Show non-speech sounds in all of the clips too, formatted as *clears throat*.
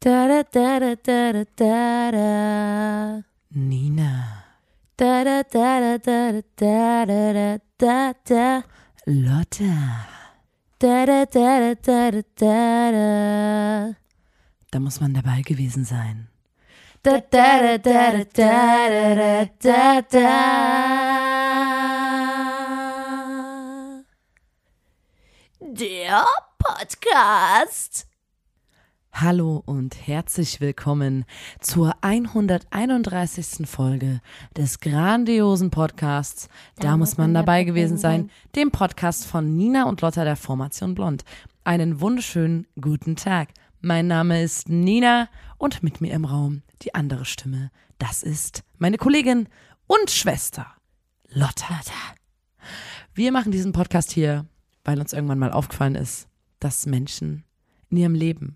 Da da da da da da da da. Nina, Da da da da da da da da da da. Lotta. Da da da da da da da da. Da muss man dabei gewesen sein. Da da da da da da da da da. Der Podcast. Hallo und herzlich willkommen zur 131. Folge des grandiosen Podcasts. Da, muss man dabei gewesen sein, dem Podcast von Nina und Lotta der Formation Blond. Einen wunderschönen guten Tag. Mein Name ist Nina und mit mir im Raum die andere Stimme. Das ist meine Kollegin und Schwester Lotta. Wir machen diesen Podcast hier, weil uns irgendwann mal aufgefallen ist, dass Menschen in ihrem Leben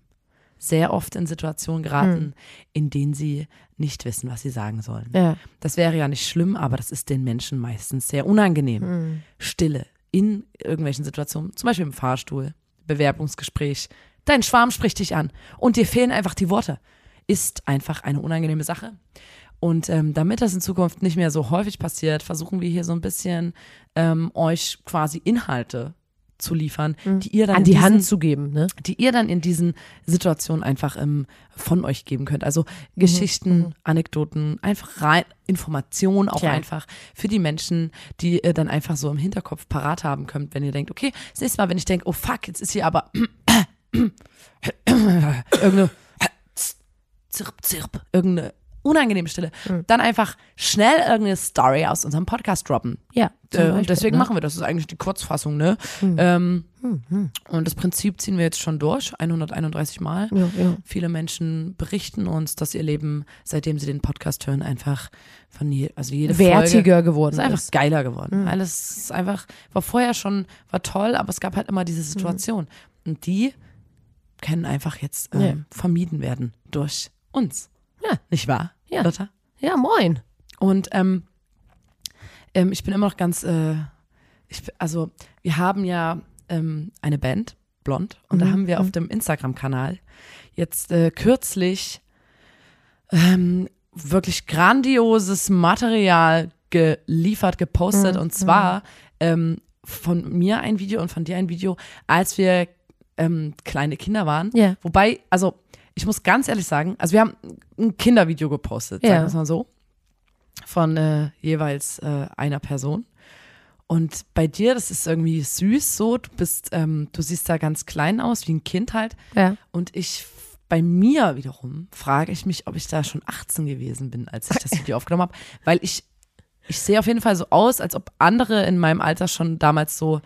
sehr oft in Situationen geraten, in denen sie nicht wissen, was sie sagen sollen. Ja. Das wäre ja nicht schlimm, aber das ist den Menschen meistens sehr unangenehm. Stille in irgendwelchen Situationen, zum Beispiel im Fahrstuhl, Bewerbungsgespräch. Dein Schwarm spricht dich an und dir fehlen einfach die Worte. Ist einfach eine unangenehme Sache. Und ähm, damit das in Zukunft nicht mehr so häufig passiert, versuchen wir hier so ein bisschen ähm, euch quasi Inhalte zu liefern, die ihr dann An in die diesen- Hand zu geben, ne? die ihr dann in diesen Situationen einfach ähm, von euch geben könnt. Also Geschichten, Anekdoten, einfach rein, Informationen auch Tja. einfach für die Menschen, die ihr dann einfach so im Hinterkopf parat haben könnt, wenn ihr denkt, okay, das nächste Mal, wenn ich denke, oh fuck, jetzt ist hier aber *clears throat* irgendeine *clears throat* zirp, zirp, irgendeine unangenehme Stille, dann einfach schnell irgendeine Story aus unserem Podcast droppen. Ja. Äh, und Beispiel, deswegen ne? machen wir das. Das ist eigentlich die Kurzfassung, ne? Ähm, Und das Prinzip ziehen wir jetzt schon durch, 131 Mal. Ja, ja. Viele Menschen berichten uns, dass ihr Leben, seitdem sie den Podcast hören, einfach von je, also jede Folge Wertiger geworden ist einfach ist. geiler geworden. Alles ist einfach, war vorher schon, war toll, aber es gab halt immer diese Situation. Und die können einfach jetzt ähm, Ja. vermieden werden durch uns. Ja. Nicht wahr, Ja. Lotta? Ja, moin. Und ähm, ähm, ich bin immer noch ganz, äh, ich, also wir haben ja ähm, eine Band, Blond, und da haben wir auf dem Instagram-Kanal jetzt äh, kürzlich ähm, wirklich grandioses Material geliefert, gepostet. Und zwar ähm, von mir ein Video und von dir ein Video, als wir ähm, kleine Kinder waren. Ja. Wobei, also ich muss ganz ehrlich sagen, also wir haben ein Kindervideo gepostet, Ja. sagen wir es mal so, von äh, jeweils äh, einer Person. Und bei dir, das ist irgendwie süß so, du bist, ähm, du siehst da ganz klein aus, wie ein Kind halt. Ja. Und ich, bei mir wiederum, frage ich mich, ob ich da schon 18 gewesen bin, als ich das *laughs* Video aufgenommen habe. Weil ich, ich sehe auf jeden Fall so aus, als ob andere in meinem Alter schon damals so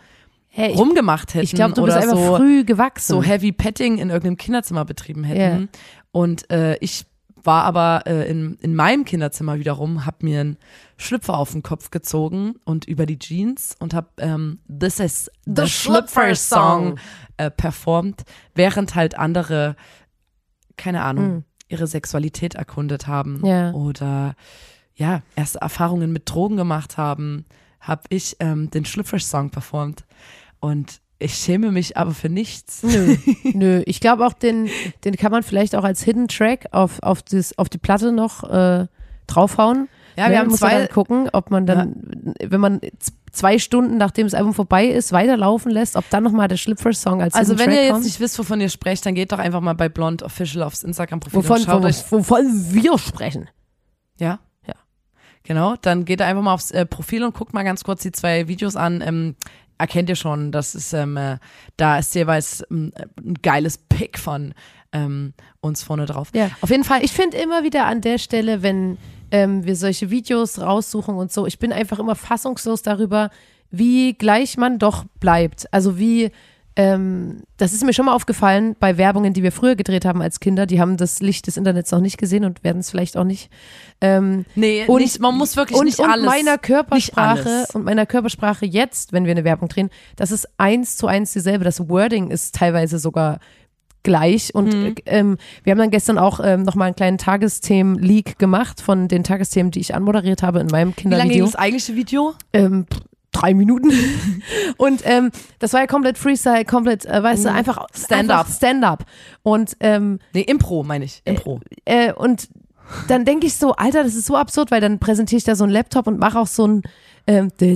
Hey, rumgemacht hätten. ich glaube, du bist oder einfach so, früh gewachsen. so Heavy Petting in irgendeinem Kinderzimmer betrieben hätten. Und äh, ich war aber äh, in, in meinem Kinderzimmer wiederum, hab mir einen Schlüpfer auf den Kopf gezogen und über die Jeans und hab ähm, This is the, The Schlüpfer Song äh, performt, während halt andere, keine Ahnung, Mhm. ihre Sexualität erkundet haben Ja. oder ja, erste Erfahrungen mit Drogen gemacht haben, habe ich ähm, den Schlüpfer Song performt und ich schäme mich aber für nichts. Nö, *laughs* nö. Ich glaube auch, den, den kann man vielleicht auch als Hidden Track auf, auf, das, auf die Platte noch äh, draufhauen. Ja, Ne, wir haben muss zwei, dann gucken, ob man dann, wenn man zwei Stunden, nachdem das Album vorbei ist, weiterlaufen lässt, ob dann nochmal der Schlüpfer-Song als Also Hidden wenn Track ihr jetzt kommt. nicht wisst, wovon ihr sprecht, dann geht doch einfach mal bei Blond Official aufs Instagram-Profil wovon, und schaut wovon, euch. wovon wir sprechen. Ja? Ja. Genau, dann geht einfach mal aufs äh, Profil und guckt mal ganz kurz die zwei Videos an. Ähm, erkennt ihr schon, das ist, ähm, äh, da ist jeweils ähm, ein geiles Pick von ähm, uns vorne drauf. Ja. Auf jeden Fall, Ich finde immer wieder an der Stelle, wenn ähm, wir solche Videos raussuchen und so, ich bin einfach immer fassungslos darüber, wie gleich man doch bleibt. Also wie, ähm, das ist mir schon mal aufgefallen bei Werbungen, die wir früher gedreht haben als Kinder, die haben das Licht des Internets noch nicht gesehen und werden es vielleicht auch nicht. Ähm, nee, und- nicht, man muss wirklich und, nicht und alles. meiner Körpersprache und meiner Körpersprache jetzt, wenn wir eine Werbung drehen, das ist eins zu eins dieselbe. Das Wording ist teilweise sogar gleich. Und Mhm. äh, ähm, wir haben dann gestern auch ähm, nochmal einen kleinen Tagesthemen-Leak gemacht von den Tagesthemen, die ich anmoderiert habe in meinem Wie lange ging Kindervideo. das eigentliche Video? Ähm, drei Minuten. *laughs* und ähm, das war ja komplett Freestyle, komplett, äh, weißt du, mhm. einfach Stand-up. Stand-up. Und ähm, nee, Impro meine ich. Äh, Impro. Äh, äh, und dann denke ich so, Alter, das ist so absurd, weil dann präsentiere ich da so einen Laptop und mache auch so ein ähm, wo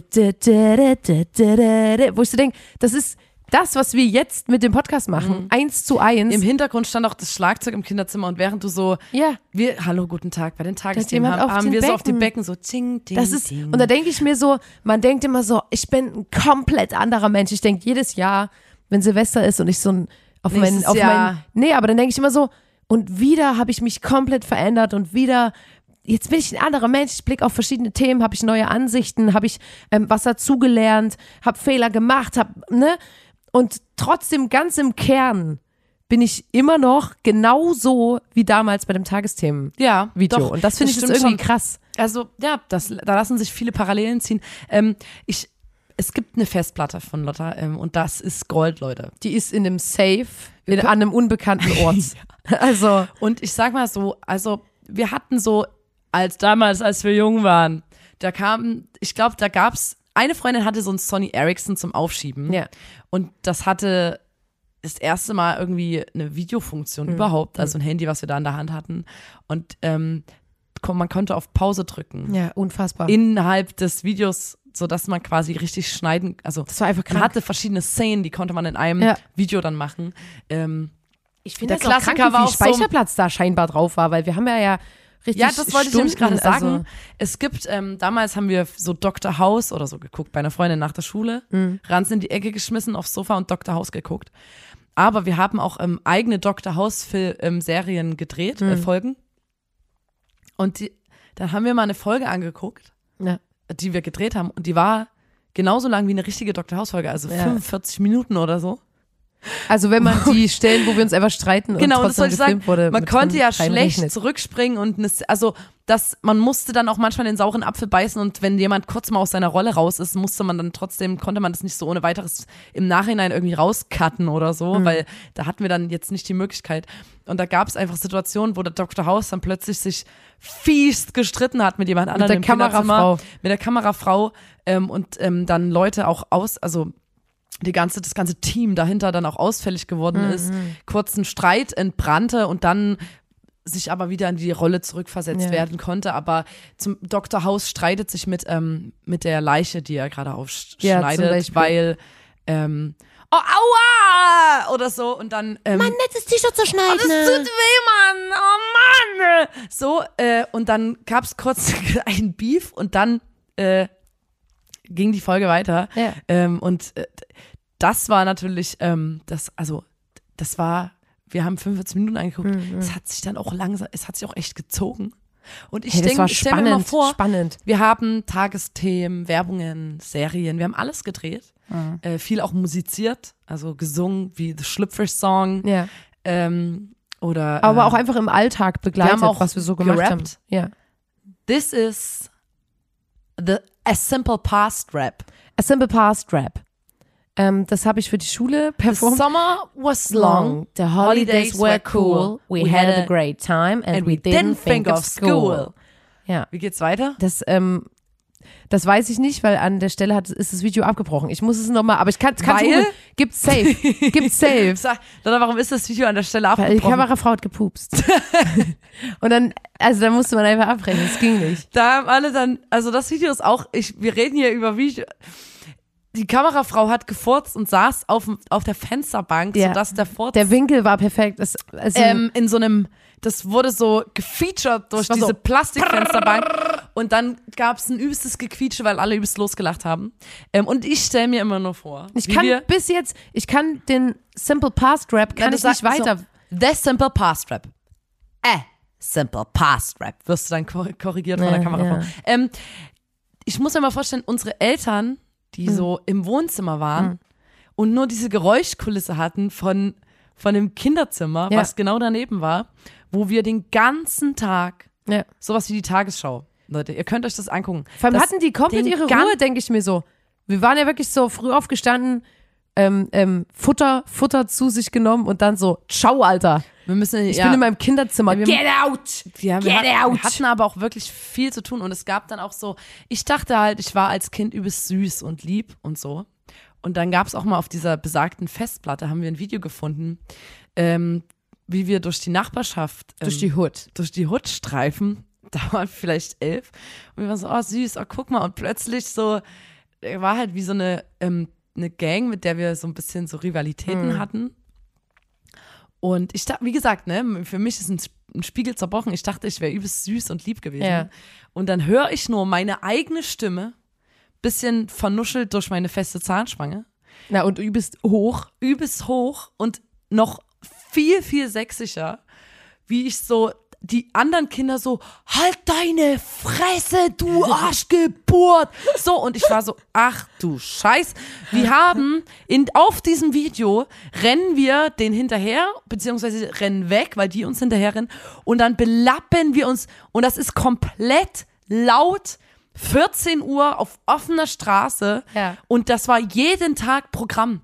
ich so denke, das ist das, was wir jetzt mit dem Podcast machen, eins zu eins. Im Hintergrund stand auch das Schlagzeug im Kinderzimmer und während du so, ja, wir, hallo, guten Tag, bei den Tagesthemen haben, haben wir so auf den Becken. Becken so ting, ting, das ist, ting. und da denke ich mir so, man denkt immer so, ich bin ein komplett anderer Mensch. Ich denke jedes Jahr, wenn Silvester ist und ich so ein, auf Nächstes auf Jahr. meinen, nee, aber dann denke ich immer so, und wieder habe ich mich komplett verändert und wieder jetzt bin ich ein anderer Mensch, ich blicke auf verschiedene Themen, habe ich neue Ansichten, habe ich ähm, was dazugelernt, habe Fehler gemacht, habe, ne? Und trotzdem ganz im Kern bin ich immer noch genauso wie damals bei dem Tagesthemen-Video. ja, doch, Und das finde ich irgendwie schon. krass. Also, ja, das, da lassen sich viele Parallelen ziehen. Ähm, ich, es gibt eine Festplatte von Lotta ähm, und das ist Gold, Leute. Die ist in einem Safe in, an einem unbekannten *laughs* Ort. Also, Und ich sag mal so, also wir hatten so, als damals, als wir jung waren, da kam, ich glaube, da gab's, eine Freundin hatte so ein Sony Ericsson zum Aufschieben. ja. Und das hatte das erste Mal irgendwie eine Videofunktion überhaupt, also ein Handy, was wir da in der Hand hatten. Und ähm, man konnte auf Pause drücken. Ja, unfassbar. Innerhalb des Videos, sodass man quasi richtig schneiden, also das war einfach man krank. hatte verschiedene Szenen, die konnte man in einem Ja. Video dann machen. Ähm, Ich der finde das auch Klassiker krank, wie viel so- Speicherplatz da scheinbar drauf war, weil wir haben ja ja richtig Ja, das wollte ich nämlich gerade Stunden, sagen. also- es gibt, ähm, damals haben wir so Dr. House oder so geguckt bei einer Freundin nach der Schule, Mhm. Ranzen in die Ecke geschmissen, aufs Sofa und Dr. House geguckt. Aber wir haben auch ähm, eigene Dr. House-Serien gedreht, Mhm. äh, Folgen. Und die, dann haben wir mal eine Folge angeguckt, ja. die wir gedreht haben und die war genauso lang wie eine richtige Dr. House-Folge, also Ja. 45 Minuten oder so. Also wenn man die *laughs* Stellen, wo wir uns einfach streiten Genau, und das trotzdem wollte ich sagen. wurde, man mit konnte ja schlecht reinrechnet. zurückspringen und eine, also das, man musste dann auch manchmal den sauren Apfel beißen und wenn jemand kurz mal aus seiner Rolle raus ist, musste man dann trotzdem, konnte man das nicht so ohne weiteres im Nachhinein irgendwie rauscutten oder so, Mhm. weil da hatten wir dann jetzt nicht die Möglichkeit. Und da gab es einfach Situationen, wo der Dr. House dann plötzlich sich fies gestritten hat mit jemand anderem der im Kinderzimmer, Kamerafrau. mit der Kamerafrau ähm, und ähm, dann Leute auch aus, also die ganze, das ganze Team dahinter dann auch ausfällig geworden Mhm. ist, kurzen Streit entbrannte und dann sich aber wieder in die Rolle zurückversetzt Ja. werden konnte. Aber zum Dr. House streitet sich mit, ähm, mit der Leiche, die er gerade Ja, aufschneidet, Beispiel. weil ähm, oh, aua! Oder so und dann ähm, nettes T-Shirt zu Oh, schneiden. das tut weh, Mann! Oh Mann! So, äh, und dann gab's kurz *laughs* einen Beef und dann äh, ging die Folge weiter. Ja. Ähm, und äh, das war natürlich, ähm, das, also, das war, wir haben 45 Minuten angeguckt. Mhm. Es hat sich dann auch langsam, es hat sich auch echt gezogen. Und ich Hey, denke, ich stell mir mal vor, spannend. wir haben Tagesthemen, Werbungen, Serien, wir haben alles gedreht. Mhm. Äh, viel auch musiziert, also gesungen, wie The Schlüpfer Song. Ja. Ähm, oder Aber äh, auch einfach im Alltag begleitet, haben auch was wir so gemacht haben. gerappt. Ja. This is the a simple past rap. A Simple Past Rap. Ähm, das habe ich für die Schule The performt. summer was long, The holidays were cool. We had a great time and, we didn't think of school. Ja, Wie geht's weiter? das, ähm, das weiß ich nicht, weil an der Stelle hat, ist das Video abgebrochen. Ich muss es nochmal, aber ich kann es Weil? Gibt's safe. *laughs* Gibt's safe. Sag, Lotta, warum ist das Video an der Stelle Weil die abgebrochen? Kamerafrau hat gepupst. *laughs* Und dann, also da musste man einfach abbrechen. Es ging nicht. Da haben alle dann, also das Video ist auch, ich, wir reden hier über Video. Die Kamerafrau hat gefurzt und saß auf, auf der Fensterbank, Ja. sodass der Furz Der Winkel war perfekt. Es, also, ähm, in so einem, das wurde so gefeatured durch diese so- Plastikfensterbank. Und dann gab es ein übstes Gequietsche, weil alle übelst losgelacht haben. Ähm, und ich stelle mir immer nur vor, ich kann bis jetzt, ich kann den Simple Past Rap, kann du ich nicht weiter. So, The Simple Past Rap. Äh, Simple Past Rap. Wirst du dann kor- korrigiert von Ja, der Kamerafrau. ja. Ähm, ich muss mir mal vorstellen, unsere Eltern, die Hm. so im Wohnzimmer waren und nur diese Geräuschkulisse hatten von, von dem Kinderzimmer, Ja. was genau daneben war, wo wir den ganzen Tag Ja. sowas wie die Tagesschau. Leute, ihr könnt euch das angucken. Vor allem das, hatten die komplett ihre Ruhe, denke ich mir so. Wir waren ja wirklich so früh aufgestanden, ähm, ähm, Futter, Futter zu sich genommen und dann so, ciao, Alter. Wir müssen, Ich ja, bin in meinem Kinderzimmer. wir- Get out! ja, wir, Get hat, out! wir hatten aber auch wirklich viel zu tun und es gab dann auch so, ich dachte halt, ich war als Kind übelst süß und lieb und so. Und dann gab es auch mal auf dieser besagten Festplatte, haben wir ein Video gefunden, ähm, wie wir durch die Nachbarschaft, ähm, Durch die Hood. durch die Hut streifen. Da waren vielleicht elf. Und wir waren so, oh süß, oh guck mal. Und plötzlich so, er war halt wie so eine, ähm, eine Gang, mit der wir so ein bisschen so Rivalitäten hatten. Und ich dachte, wie gesagt, ne, für mich ist ein, ein Spiegel zerbrochen. Ich dachte, ich wäre übelst süß und lieb gewesen. Ja. Und dann höre ich nur meine eigene Stimme, bisschen vernuschelt durch meine feste Zahnspange Na, und bist hoch. übelst hoch und noch viel, viel sächsischer, wie ich so die anderen Kinder so, halt deine Fresse, du Arschgeburt. So, und ich war so, ach du Scheiß. Wir haben in, auf diesem Video rennen wir den hinterher, beziehungsweise rennen weg, weil die uns hinterher rennen. Und dann belappen wir uns, und das ist komplett laut, 14 Uhr auf offener Straße. Ja. Und das war jeden Tag Programm.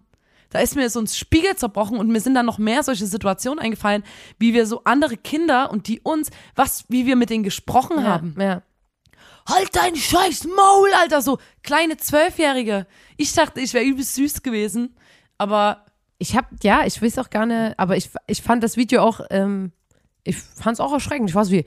Da ist mir so ein Spiegel zerbrochen und mir sind dann noch mehr solche Situationen eingefallen, wie wir so andere Kinder und die uns, was, wie wir mit denen gesprochen haben. Ja. Halt dein scheiß Maul, Alter, so kleine Zwölfjährige. Ich dachte, ich wäre übelst süß gewesen, aber Ich hab, ja, ich weiß auch gar nicht, aber ich, ich fand das Video auch, ähm, ich fand es auch erschreckend. Ich war so wie,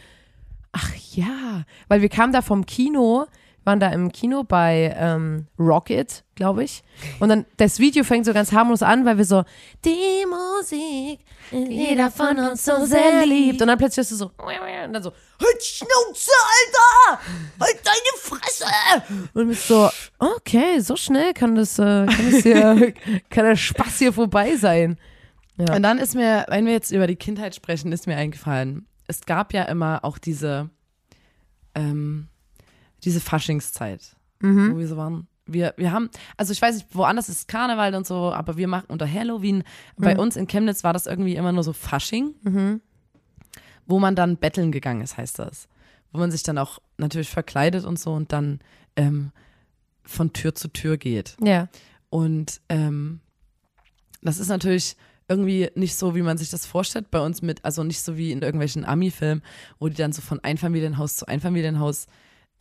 ach ja, weil wir kamen da vom Kino, waren da im Kino bei ähm, Rocket, glaube ich. Und dann das Video fängt so ganz harmlos an, weil wir so, die Musik, die jeder von uns so sehr liebt. Und dann plötzlich ist es so, und dann so, halt Schnauze, Alter! Halt deine Fresse! Und du bist so, okay, so schnell kann das, äh, kann das hier, *laughs* kann der Spaß hier vorbei sein. Ja. Und dann ist mir, wenn wir jetzt über die Kindheit sprechen, ist mir eingefallen, es gab ja immer auch diese, ähm, diese Faschingszeit, wo wir so waren. Wir, wir haben, also ich weiß nicht, woanders ist Karneval und so, aber wir machen unter Halloween, bei uns in Chemnitz war das irgendwie immer nur so Fasching, wo man dann betteln gegangen ist, heißt das. Wo man sich dann auch natürlich verkleidet und so und dann ähm, von Tür zu Tür geht. Ja. Und ähm, das ist natürlich irgendwie nicht so, wie man sich das vorstellt bei uns mit, also nicht so wie in irgendwelchen Ami-Filmen, wo die dann so von Einfamilienhaus zu Einfamilienhaus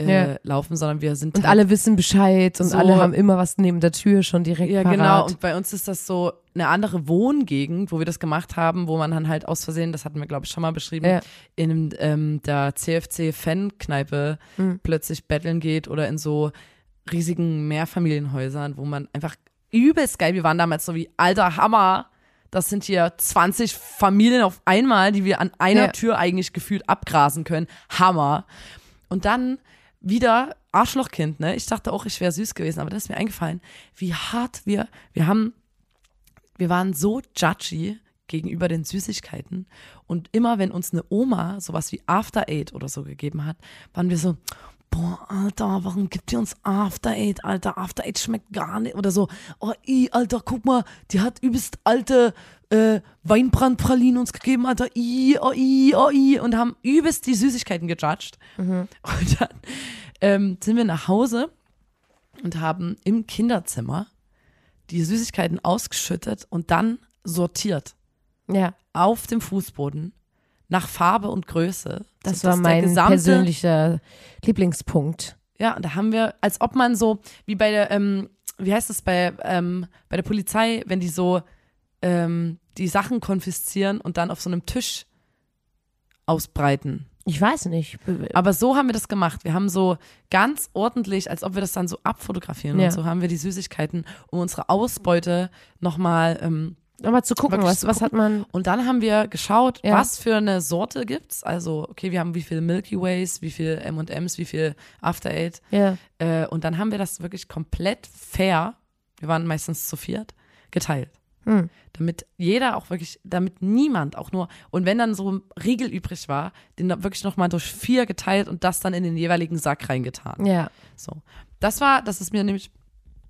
äh, Ja. laufen, sondern wir sind Und halt- alle wissen Bescheid und So. alle haben immer was neben der Tür schon direkt ja, parat. genau. Und bei uns ist das so eine andere Wohngegend, wo wir das gemacht haben, wo man dann halt aus Versehen, das hatten wir, glaube ich, schon mal beschrieben, Ja. in ähm, der CFC-Fan-Kneipe Mhm. plötzlich betteln geht oder in so riesigen Mehrfamilienhäusern, wo man einfach übelst geil, wir waren damals so wie, alter Hammer, das sind hier 20 Familien auf einmal, die wir an einer Ja. Tür eigentlich gefühlt abgrasen können. Hammer. Und dann wieder Arschlochkind, ne? Ich dachte auch, ich wäre süß gewesen, aber das ist mir eingefallen, wie hart wir, wir haben, wir waren so judgy gegenüber den Süßigkeiten und immer wenn uns eine Oma sowas wie After Eight oder so gegeben hat, waren wir so, boah, Alter, warum gibt ihr uns After Eight, Alter, After Eight schmeckt gar nicht oder so, oh, i, Alter, guck mal, die hat übelst alte äh, Weinbrandpralinen uns gegeben, Alter, i, oh, i, oh, i. Und haben übelst die Süßigkeiten gejudged. Und dann ähm, sind wir nach Hause und haben im Kinderzimmer die Süßigkeiten ausgeschüttet und dann sortiert. Ja, auf dem Fußboden nach Farbe und Größe. das sodass war mein gesamte- persönlicher Lieblingspunkt. Ja, und da haben wir, als ob man so, wie bei der, ähm, wie heißt das bei, ähm, bei der Polizei, wenn die so ähm, die Sachen konfiszieren und dann auf so einem Tisch ausbreiten. Ich weiß nicht. Aber so haben wir das gemacht. Wir haben so ganz ordentlich, als ob wir das dann so abfotografieren Ja. und so haben wir die Süßigkeiten, um unsere Ausbeute nochmal ähm, Aber zu gucken, was, zu was hat man. Und dann haben wir geschaut, Ja. was für eine Sorte gibt's. Also, okay, wir haben wie viel Milky Ways, wie viel M&M's, wie viel After Eight. Ja. Äh, und dann haben wir das wirklich komplett fair, wir waren meistens zu viert, geteilt. Hm. Damit jeder auch wirklich, damit niemand auch nur, und wenn dann so ein Riegel übrig war, den wirklich nochmal durch vier geteilt und das dann in den jeweiligen Sack reingetan. Ja. So. Das war, das ist mir nämlich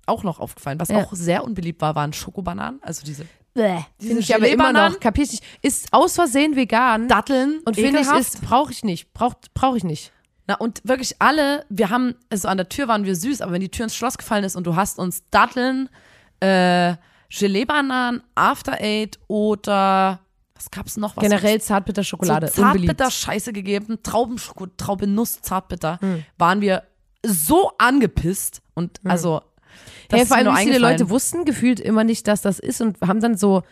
auch noch aufgefallen. Was Ja. auch sehr unbeliebt war, waren Schokobananen, also diese Bäh. Diese Finde ich aber immer noch, kapier ich nicht. Ist aus Versehen vegan. Datteln und finde ich, ist, brauche ich nicht. Braucht, brauche ich nicht. Na, und wirklich alle, wir haben, also an der Tür waren wir süß, aber wenn die Tür ins Schloss gefallen ist und du hast uns Datteln, äh, Gelee-Bananen, After Eight oder was gab's noch? Was Generell Zartbitterschokolade. so Zartbitter-Scheiße gegeben, Traubenschoko, Traubenuss, Zartbitter, waren wir so angepisst und also das Hey, vor allem, viele. Leute wussten gefühlt immer nicht, dass das ist und haben dann so,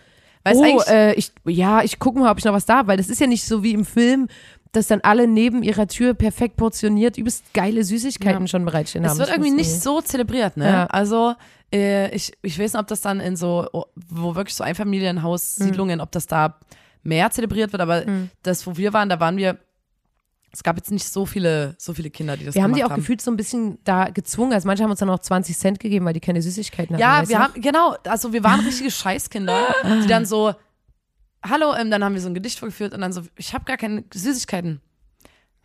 Weißt oh, äh, ich, ja, ich gucke mal, ob ich noch was da habe, weil das ist ja nicht so wie im Film, dass dann alle neben ihrer Tür perfekt portioniert übst geile Süßigkeiten Ja. schon bereitstehen haben. Es wird irgendwie nicht so zelebriert, ne? Ja. Also äh, ich, ich weiß nicht, ob das dann in so, oh, wo wirklich so Einfamilienhaus-Siedlungen, ob das da mehr zelebriert wird, aber Mhm. das, wo wir waren, da waren wir, es gab jetzt nicht so viele, so viele Kinder, die das Wir haben gemacht die auch gefühlt so ein bisschen da gezwungen. Also manche haben uns dann auch 20 Cent gegeben, weil die keine Süßigkeiten hatten. Ja, wir haben, genau, also wir waren richtige Scheißkinder, die dann so, hallo, ähm, dann haben wir so ein Gedicht vorgeführt und dann so, ich habe gar keine Süßigkeiten.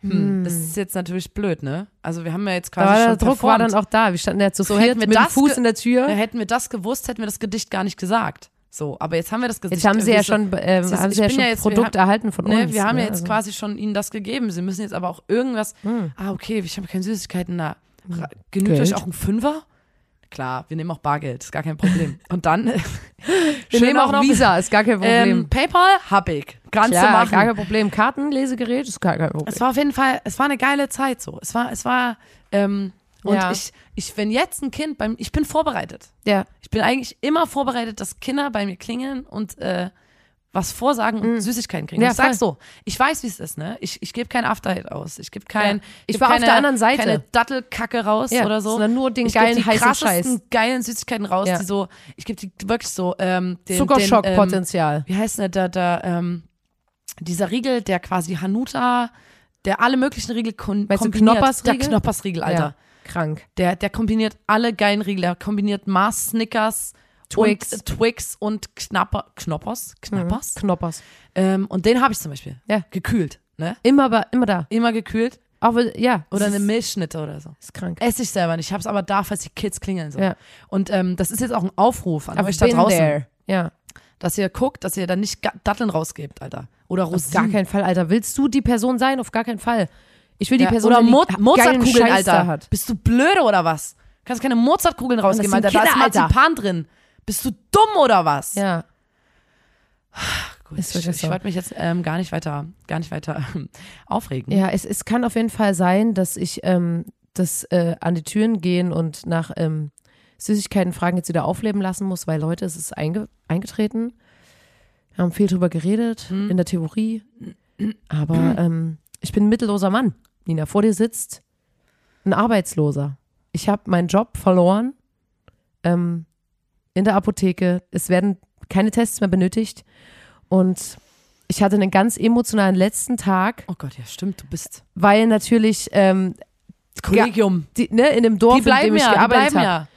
Hm, Das ist jetzt natürlich blöd, ne? Also wir haben ja jetzt quasi Aber der Druck war performt. dann auch da. Wir standen ja zu So viert wir mit dem Fuß in der Tür. Hätten wir das gewusst, hätten wir das Gedicht gar nicht gesagt. So, aber jetzt haben wir das Gedicht. Jetzt haben sie ja irgendwie so- schon, du, haben sie ja schon ja jetzt- Produkt haben- erhalten von Ne, uns. wir haben ne? ja jetzt Also- quasi schon ihnen das gegeben. Sie müssen jetzt aber auch irgendwas. Ah, okay, ich habe keine Süßigkeiten da. Ra- Genügt Hm. Geld? euch auch ein Fünfer? Klar, wir nehmen auch Bargeld, ist gar kein Problem. *laughs* Und dann Wir nehmen auch Visa, *laughs* ist gar kein Problem. Ähm, PayPal hab ich. Kannst ja, du machen. gar kein Problem. Kartenlesegerät ist gar kein Problem. Es war auf jeden Fall, es war eine geile Zeit so. Es war, es war, ähm, und Ja. ich, ich, wenn jetzt ein Kind beim, ich bin vorbereitet. Ja. Ich bin eigentlich immer vorbereitet, dass Kinder bei mir klingeln und äh, was vorsagen und Süßigkeiten kriegen. Mhm. Ja, ich voll. so, ich weiß, wie es ist, ne? Ich, ich gebe kein Afterhit aus. Ich gebe kein, Ja. Ich geb war auf keine, der anderen Seite. keine Dattelkacke raus Ja, oder so. sondern nur den ich geilen, die heißen Scheiß. geilen Süßigkeiten raus, Ja. die so, ich gebe die wirklich so, ähm, den, den, ähm, Zuckerschockpotenzial. wie heißt der, der, der ähm, dieser Riegel, der quasi Hanuta, der alle möglichen Riegel kon Meinst du. Knoppersriegel? Der Knoppersriegel, Alter. Krank. Der, der kombiniert alle geilen Riegel. Der kombiniert Mars, Snickers, Twix. und, äh, Twix und Knapper, Knoppers, Knappers. Knoppers. Ähm, und den habe ich zum Beispiel. Ja. Gekühlt, ne? Immer, ba- immer da. Immer gekühlt. Auch ja. Oder eine Milchschnitte oder so. ist krank. Esse ich selber nicht. Ich habe es aber da, falls die Kids klingeln. So. Ja. Und ähm, das ist jetzt auch ein Aufruf an I've euch da draußen, there. Ja. dass ihr guckt, dass ihr da nicht Datteln rausgebt, Alter. Oder Auf Rosinen. gar keinen Fall, Alter. Willst du die Person sein? Auf gar keinen Fall. Ich will die Ja, Person, oder die Mo Mozartkugeln, Alter. hat. Bist du blöde oder was? Kannst keine Mozartkugeln rausgeben, Alter. Da ist Kinder, Alter. Marzipan drin. Bist du dumm oder was? Ja. Gut, ich wirklich ich so. wollte mich jetzt ähm, gar nicht weiter, gar nicht weiter aufregen. Ja, es, es kann auf jeden Fall sein, dass ich ähm, das äh, an die Türen gehen und nach ähm, Süßigkeiten fragen jetzt wieder aufleben lassen muss, weil Leute, es ist einge eingetreten. Wir haben viel drüber geredet, Hm. in der Theorie. Aber ähm, ich bin ein mittelloser Mann. Nina, vor dir sitzt ein Arbeitsloser. Ich habe meinen Job verloren ähm, in der Apotheke. Es werden keine Tests mehr benötigt. Und ich hatte einen ganz emotionalen letzten Tag, Oh Gott, ja, stimmt, du bist weil natürlich ähm, Kollegium. die, ne, in dem Dorf, die in bleiben dem ich ja, gearbeitet habe, ja.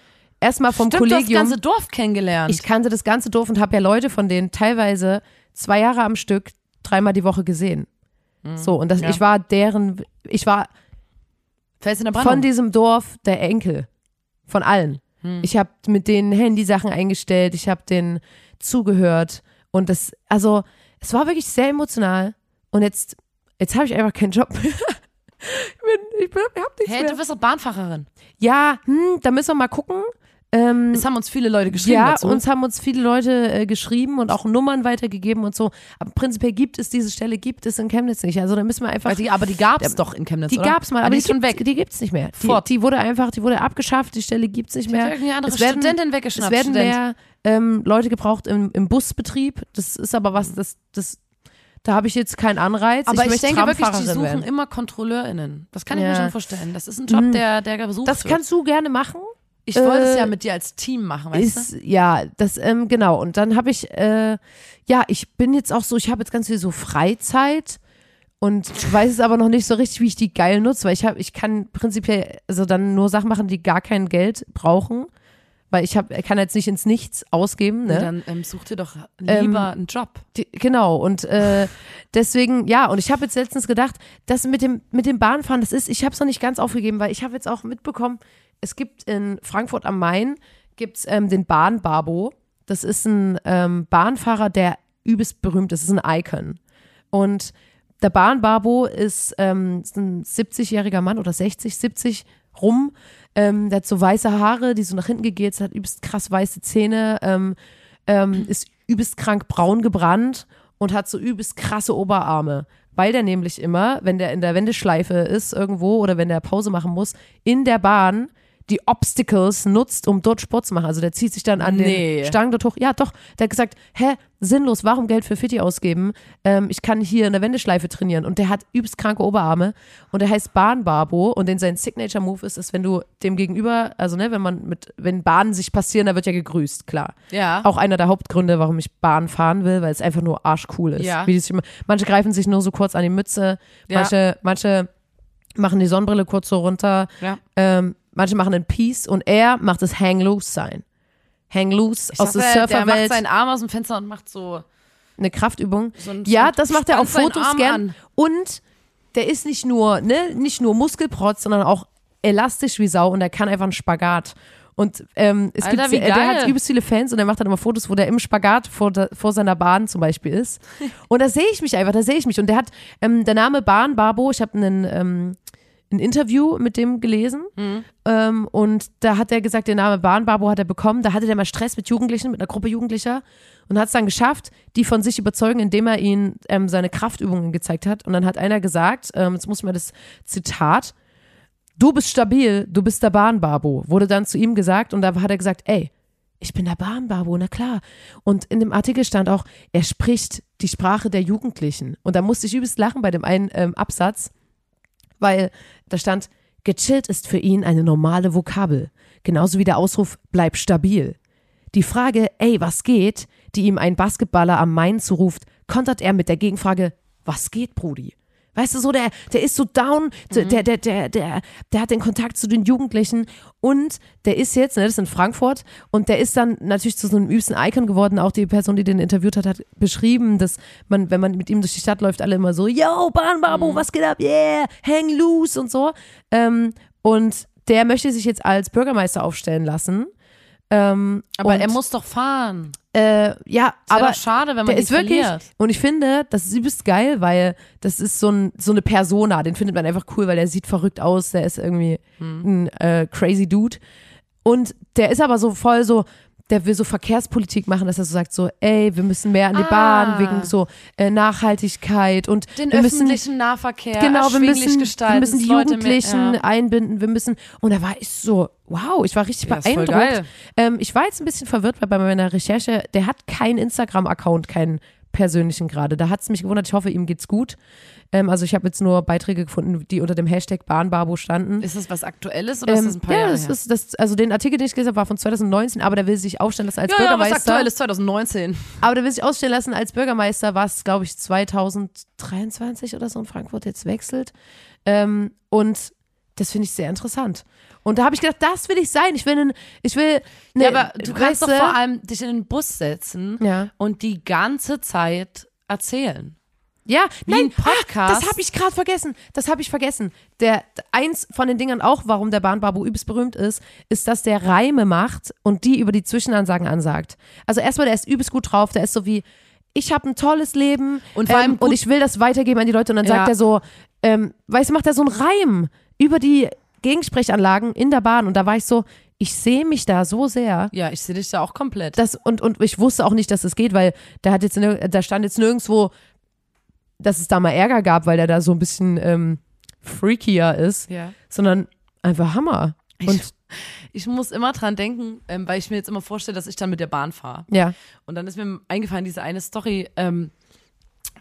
erstmal vom Stimmt, du hast das Kollegium. ganze Dorf kennengelernt. Ich kannte das ganze Dorf und habe ja Leute von denen teilweise zwei Jahre am Stück dreimal die Woche gesehen. So, und das, Mhm. Ja. ich war deren, ich war Fels in der von diesem Dorf der Enkel. Von allen. Hm. Ich habe mit denen Handysachen eingestellt, ich habe denen zugehört. Und das, also, es war wirklich sehr emotional. Und jetzt, jetzt habe ich einfach keinen Job mehr. *laughs* ich bin, ich bin, ich hab nichts Hey, mehr. du bist doch Bahnfahrerin. Ja, hm, da müssen wir mal gucken. Ähm, Es haben uns viele Leute geschrieben ja, dazu. uns haben uns viele Leute äh, geschrieben und auch Nummern weitergegeben und so. Aber prinzipiell gibt es diese Stelle, gibt es in Chemnitz nicht. Also da müssen wir einfach. Die, aber die gab es doch in Chemnitz, die oder? gab's mal, Ah, aber die ist schon gibt, weg. die gibt's nicht mehr. Die, die wurde einfach, die wurde abgeschafft, die Stelle gibt's nicht Die hat mehr. irgendeine andere Es werden- Studentin Es weggeschnappt. werden Student. mehr ähm, Leute gebraucht im, im Busbetrieb. Das ist aber was, das, das, da habe ich jetzt keinen Anreiz. Aber ich, möchte denke wirklich, die suchen werden. immer KontrolleurInnen. Das kann ich Ja. mir schon vorstellen. Das ist ein Job, Mhm. der, der gesucht Das wird. kannst du gerne machen. Ich wollte es äh, ja mit dir als Team machen, weißt du? ist, ja, das, ähm, genau. Und dann habe ich, äh, ja, ich bin jetzt auch so, ich habe jetzt ganz viel so Freizeit und weiß es aber noch nicht so richtig, wie ich die geil nutze, weil ich habe, ich kann prinzipiell also dann nur Sachen machen, die gar kein Geld brauchen, weil ich habe, kann jetzt nicht ins Nichts ausgeben, ne? Dann ähm, such dir doch lieber einen Job. Die, genau, und äh, deswegen, ja, und ich habe jetzt letztens gedacht, das mit dem, mit dem Bahnfahren, das ist, ich habe es noch nicht ganz aufgegeben, weil ich habe jetzt auch mitbekommen, es gibt in Frankfurt am Main, gibt's ähm, den Bahnbabo. Das ist ein ähm, Bahnfahrer, der übelst berühmt ist, das ist ein Icon. Und der Bahnbabo ist, ähm, ist ein 70-jähriger Mann oder 60, 70 rum. Ähm, der hat so weiße Haare, die so nach hinten gegelt hat übelst krass weiße Zähne. Ähm, ähm, ist übelst krank braun gebrannt und hat so übelst krasse Oberarme. Weil der nämlich immer, wenn der in der Wendeschleife ist irgendwo oder wenn der Pause machen muss, in der Bahn die Obstacles nutzt, um dort Sport zu machen. Also der zieht sich dann an Nee. den Stangen dort hoch. Ja, doch. Der hat gesagt, hä, sinnlos, warum Geld für Fitti ausgeben? Ähm, ich kann hier in der Wendeschleife trainieren. Und der hat übelst kranke Oberarme. Und der heißt Bahnbarbo. Und den sein Signature-Move ist, ist, wenn du dem gegenüber, also ne, wenn man mit, wenn Bahnen sich passieren, da wird ja gegrüßt, klar. Ja. Auch einer der Hauptgründe, warum ich Bahn fahren will, weil es einfach nur arschcool ist. Ja. Sich manche greifen sich nur so kurz an die Mütze, Ja. manche, manche machen die Sonnenbrille kurz so runter, Ja. ähm, manche machen einen Peace und er macht das Hang Loose sein. Hang Loose Ich aus der dachte, der macht Surferwelt, seinen Arm aus dem Fenster und macht so. eine Kraftübung. so ein- ja, das macht er auf Fotos gern. an. Und der ist nicht nur, ne, nicht nur Muskelprotz, sondern auch elastisch wie Sau und er kann einfach einen Spagat. Und ähm, es Alter, gibt, wie der geil. hat übelst viele Fans und er macht dann immer Fotos, wo der im Spagat vor, der, vor seiner Bahn zum Beispiel ist. *laughs* Und da sehe ich mich einfach, da sehe ich mich. Und der hat, ähm, der Name Bahn Barbo, ich habe einen, ähm, ein Interview mit dem gelesen Mhm. ähm, und da hat er gesagt, den Namen Bahn Barbo hat er bekommen. Da hatte der mal Stress mit Jugendlichen, mit einer Gruppe Jugendlicher und hat es dann geschafft, die von sich überzeugen, indem er ihnen ähm, seine Kraftübungen gezeigt hat. Und dann hat einer gesagt, ähm, jetzt muss man das Zitat, du bist stabil, du bist der Bahnbarbo, wurde dann zu ihm gesagt und da hat er gesagt, ey, ich bin der Bahnbarbo, na klar. Und in dem Artikel stand auch, er spricht die Sprache der Jugendlichen. Und da musste ich übelst lachen bei dem einen ähm, Absatz, weil da stand, gechillt ist für ihn eine normale Vokabel. Genauso wie der Ausruf, bleib stabil. Die Frage, ey, was geht, die ihm ein Basketballer am Main zuruft, kontert er mit der Gegenfrage, was geht, Brudi? Weißt du, so der, der ist so down, der, der, der, der, der, der hat den Kontakt zu den Jugendlichen und der ist jetzt, ne, das ist in Frankfurt und der ist dann natürlich zu so einem übsten Icon geworden. Auch die Person, die den interviewt hat, hat beschrieben, dass man, wenn man mit ihm durch die Stadt läuft, alle immer so, yo, Bahnbabo, was geht ab, yeah, hang loose und so. Ähm, und der möchte sich jetzt als Bürgermeister aufstellen lassen. Ähm, Aber er muss doch fahren. Äh, ja, Ist aber aber schade, wenn man der ist wirklich, verliert. und ich finde, das ist übelst geil, weil das ist so, ein, so eine Persona, den findet man einfach cool, weil der sieht verrückt aus, der ist irgendwie Hm. ein äh, crazy Dude. Und der ist aber so voll so, der will so Verkehrspolitik machen, dass er so sagt, so, ey, wir müssen mehr an die Ah. Bahn wegen so äh, Nachhaltigkeit und Den wir müssen öffentlichen Nahverkehr Genau, wir müssen, gestalten. wir müssen die Jugendlichen Mehr, ja. einbinden, wir müssen, und da war ich so, wow, ich war richtig Ja, beeindruckt. Ähm, ich war jetzt ein bisschen verwirrt, weil bei meiner Recherche, der hat keinen Instagram-Account, keinen persönlichen gerade. Da hat es mich gewundert, ich hoffe, ihm geht's gut. Ähm, also ich habe jetzt nur Beiträge gefunden, die unter dem Hashtag Bahnbarbo standen. Ist das was Aktuelles oder ist das ein paar ja, Jahre das her? ist das, also den Artikel, den ich gelesen habe, war von 2019, aber der will sich aufstellen lassen als ja, ja, was Bürgermeister. Aktuelles, 2019. Aber der will sich ausstellen lassen als Bürgermeister, was, glaube ich, 2023 oder so in Frankfurt jetzt wechselt. Ähm, und das finde ich sehr interessant. Und da habe ich gedacht, das will ich sein. Ich will, einen, ich will, ne, Ja, aber du kannst doch vor allem dich in den Bus setzen Ja. und die ganze Zeit erzählen. Ja, Wie nein, ein Podcast. Ah, das habe ich gerade vergessen. Das habe ich vergessen. Der eins von den Dingern auch, warum der Bahnbabu übelst berühmt ist, ist, dass der Reime macht und die über die Zwischenansagen ansagt. Also erstmal, der ist übelst gut drauf. Der ist so wie ich habe ein tolles Leben Und vor ähm, und ich will das weitergeben an die Leute und dann Ja. sagt er so, ähm, weißt du, macht er so einen Reim über die Gegensprechanlagen in der Bahn und da war ich so, ich sehe mich da so sehr. Ja, ich sehe dich da auch komplett. Das, und, und ich wusste auch nicht, dass es geht, weil da hat jetzt da stand jetzt nirgendwo, dass es da mal Ärger gab, weil der da so ein bisschen ähm, freakier ist, ja. sondern einfach Hammer. Und *laughs* Ich muss immer dran denken, ähm, weil ich mir jetzt immer vorstelle, dass ich dann mit der Bahn fahre. ja, Und dann ist mir eingefallen, diese eine Story ähm,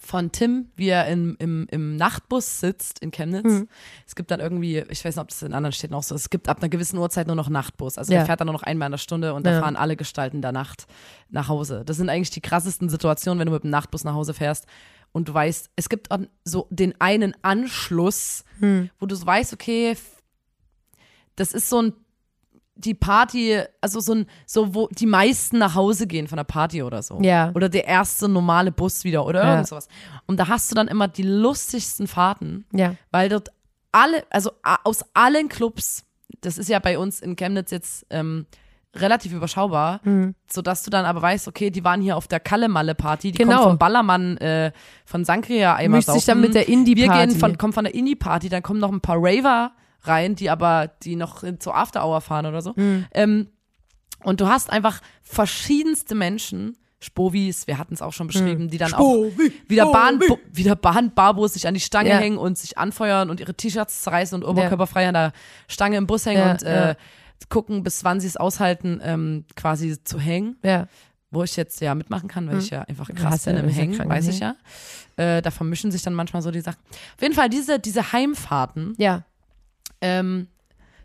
von Tim, wie er im, im, im Nachtbus sitzt in Chemnitz. Mhm. Es gibt dann irgendwie, ich weiß nicht, ob das in anderen Städten auch so ist, es gibt ab einer gewissen Uhrzeit nur noch Nachtbus. Also Ja. der fährt dann nur noch einmal in der Stunde und da Ja. fahren alle Gestalten der Nacht nach Hause. Das sind eigentlich die krassesten Situationen, wenn du mit dem Nachtbus nach Hause fährst und du weißt, es gibt so den einen Anschluss, Hm. wo du so weißt, okay, das ist so ein die Party, also so ein, so wo die meisten nach Hause gehen von der Party oder so. Ja. Oder der erste normale Bus wieder oder Ja. irgend sowas. Und da hast du dann immer die lustigsten Fahrten, ja, weil dort alle, also aus allen Clubs, das ist ja bei uns in Chemnitz jetzt ähm, relativ überschaubar, Mhm. sodass du dann aber weißt, okay, die waren hier auf der Kalle-Malle-Party, die Genau. kommen vom Ballermann, äh, von Sankria einmal mischt sich dann mit der Wir Indie-Party. gehen von, kommen von der Indie-Party, dann kommen noch ein paar Raver rein, die aber, die noch zur After-Hour fahren oder so. Mhm. Ähm, Und du hast einfach verschiedenste Menschen, Spovis, wir hatten es auch schon beschrieben, die dann Spovi, auch wieder Bahn, wieder Bahnbarbos sich an die Stange Ja. hängen und sich anfeuern und ihre T-Shirts zerreißen und oberkörperfrei an der Stange im Bus hängen Ja, und äh, ja. gucken, bis wann sie es aushalten, ähm, quasi zu hängen. Ja. Wo ich jetzt ja mitmachen kann, weil ich ja einfach Ja, krass ja- bin im ja Hängen, weiß ich ja. Äh, da vermischen sich dann manchmal so die Sachen. Auf jeden Fall, diese, diese Heimfahrten Ja. Ähm,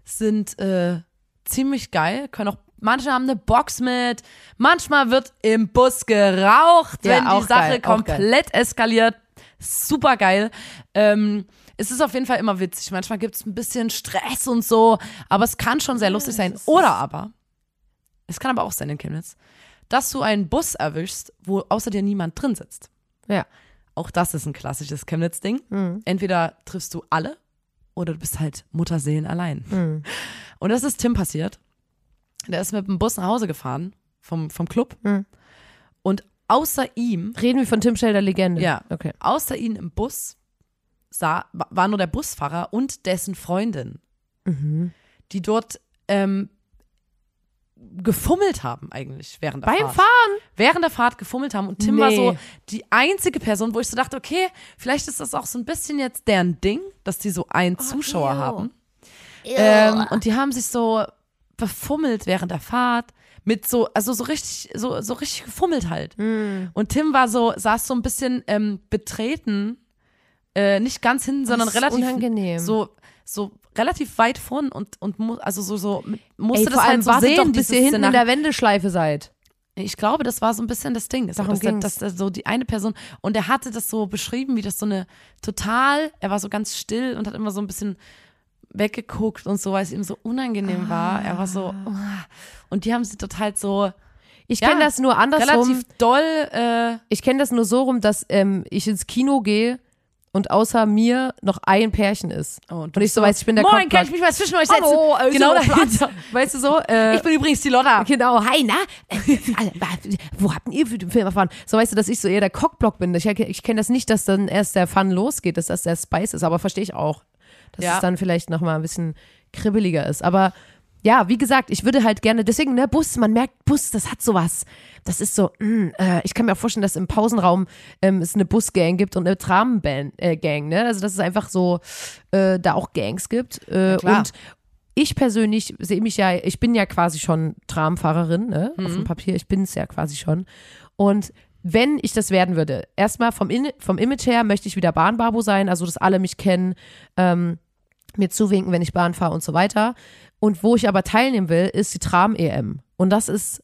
sind äh, ziemlich geil, können auch Manche haben eine Box mit. Manchmal wird im Bus geraucht, Ja, wenn die Sache geil, komplett eskaliert. Super geil. Ähm, es ist auf jeden Fall immer witzig. Manchmal gibt es ein bisschen Stress und so, aber es kann schon sehr lustig sein. Oder aber, es kann aber auch sein in Chemnitz, dass du einen Bus erwischst, wo außer dir niemand drin sitzt. Ja. Auch das ist ein klassisches Chemnitz-Ding. Mhm. Entweder triffst du alle oder du bist halt Mutterseelen allein. Mhm. Und das ist Tim passiert. Der ist mit dem Bus nach Hause gefahren vom, vom Club. Mhm. Und außer ihm, Reden wir von Tim Schell, der Legende. Ja. Okay. außer ihm im Bus sah, wa- war nur der Busfahrer und dessen Freundin, Mhm. die dort ähm, gefummelt haben eigentlich während der Beim Fahrt. Fahren? Während der Fahrt gefummelt haben. Und Tim war Nee. so die einzige Person, wo ich so dachte, okay, vielleicht ist das auch so ein bisschen jetzt deren Ding, dass die so einen Zuschauer ew. haben. Ähm, und die haben sich so befummelt während der Fahrt mit so, also so richtig, so, so richtig gefummelt halt. Mhm. Und Tim war so, saß so ein bisschen ähm, betreten, äh, nicht ganz hinten, sondern Das ist relativ unangenehm. so, so relativ weit vorn und, und also so, so musste Ey, das halt so sehen, bis ihr hinten in der Wendeschleife seid. Ich glaube, das war so ein bisschen das Ding. So, Darum dass, ging's. dass der so die eine Person und er hatte das so beschrieben, wie das so eine total, er war so ganz still und hat immer so ein bisschen weggeguckt und so, weil es ihm so unangenehm war. Er war so Ah. und die haben sie total so Ich Ja, kenne das nur andersrum. relativ doll äh, Ich kenne das nur so rum, dass ähm, ich ins Kino gehe und außer mir noch ein Pärchen ist. oh, Und ich so weiß, ich bin der Moin, kann ich mich mal zwischen euch setzen? Hallo, äh, genau dahinter. *laughs* Weißt du so? Äh, Ich bin übrigens die Lotta. Genau, hi, na? *laughs* Wo habt ihr für den Film erfahren? So weißt du, dass ich so eher der Cockblock bin. Ich, ich kenne das nicht, dass dann erst der Fun losgeht, dass das der Spice ist, aber verstehe ich auch. Dass Ja. es dann vielleicht nochmal ein bisschen kribbeliger ist. Aber ja, wie gesagt, ich würde halt gerne, deswegen, ne, Bus, man merkt, Bus, das hat sowas. Das ist so, mh, äh, ich kann mir auch vorstellen, dass im Pausenraum ähm, es eine Busgang gibt und eine Tramenband, äh, ne? Also, dass es einfach so äh, da auch Gangs gibt. Äh, klar. und ich persönlich sehe mich ja, ich bin ja quasi schon Tramfahrerin, ne? Auf Mhm. dem Papier, ich bin es ja quasi schon. Und wenn ich das werden würde, erstmal vom, In vom Image her möchte ich wieder Bahnbabo sein, also dass alle mich kennen, ähm, mir zuwinken, wenn ich Bahn fahre und so weiter. Und wo ich aber teilnehmen will, ist die Tram-EM. Und das ist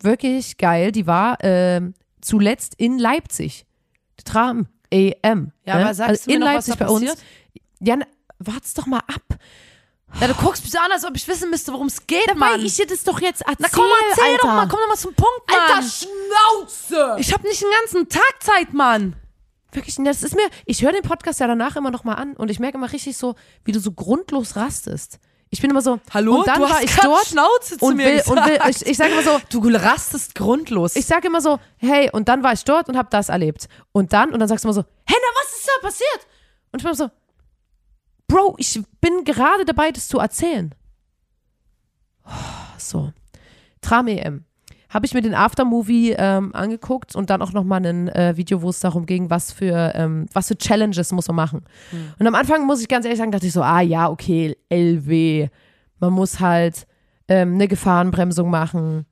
wirklich geil. Die war ähm, zuletzt in Leipzig. Die Tram-EM. Ja, ne? aber sagst also du mir in noch, was Leipzig da bei uns. passiert? Ja, na, wart's doch mal ab. Ja, du guckst mich an, als ob ich wissen müsste, worum es geht, Mann. Weil ich dir das doch jetzt erzähle, Na komm, erzähl Alter. doch mal, komm doch mal zum Punkt, Mann. Alter, Schnauze! ich hab nicht den ganzen Tag Zeit, Mann. Wirklich, das ist mir, ich höre den Podcast ja danach immer noch mal an und ich merke immer richtig so, wie du so grundlos rastest. Ich bin immer so, Hallo, und dann du war hast ich dort Schnauze zu und mir will, und will, ich, ich sage immer so, Du rastest grundlos. ich sage immer so, hey, und dann war ich dort und habe das erlebt. Und dann, und dann sagst du immer so, hey, na, was ist da passiert? Und ich bin immer so, Bro, ich bin gerade dabei, das zu erzählen. So. Tram-EM. Habe ich mir den Aftermovie ähm, angeguckt und dann auch nochmal ein äh, Video, wo es darum ging, was für, ähm, was für Challenges muss man machen. Und am Anfang, muss ich ganz ehrlich sagen, dachte ich so, ah ja, okay, LW. Man muss halt ähm, eine Gefahrenbremsung machen.